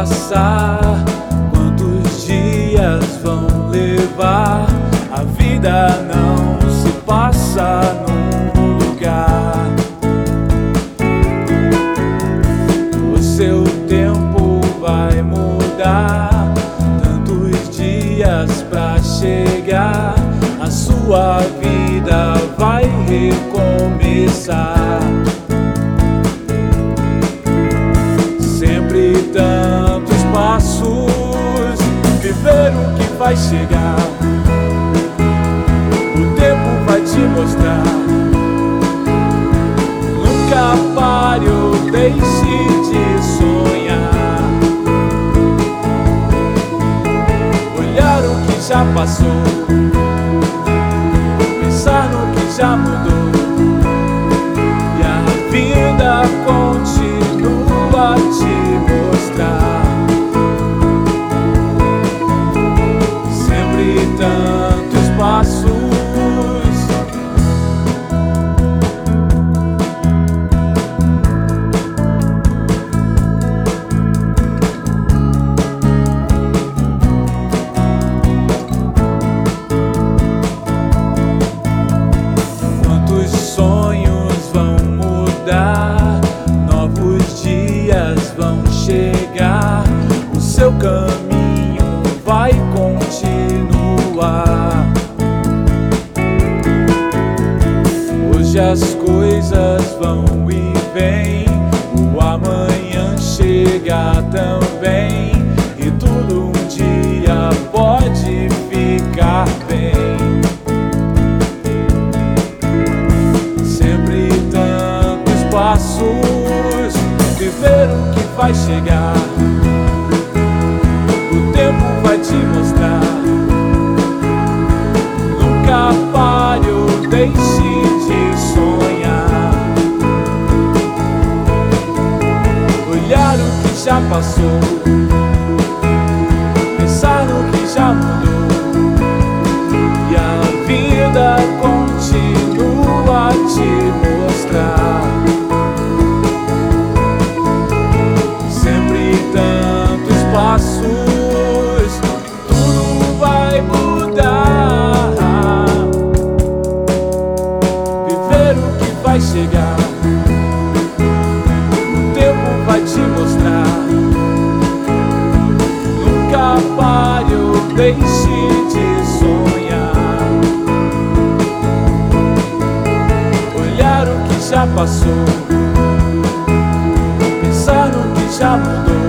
passar? Quantos dias vão levar? A vida não se passa num lugar. O seu tempo vai mudar. Tantos dias pra chegar. A sua vida vai recomeçar. Vai chegar. O tempo vai te mostrar. Nunca pare ou deixe de sonhar. Olhar o que já passou, pensar no que já mudou. Novos dias vão chegar. O seu caminho vai continuar. Hoje as coisas vão e vêm. O amanhã chega também. Passos, viver o que vai chegar. O tempo vai te mostrar. Nunca pare ou deixe de sonhar. Olhar o que já passou, vai chegar, o tempo vai te mostrar. Nunca pare ou deixe de sonhar. Olhar o que já passou, pensar no que já mudou.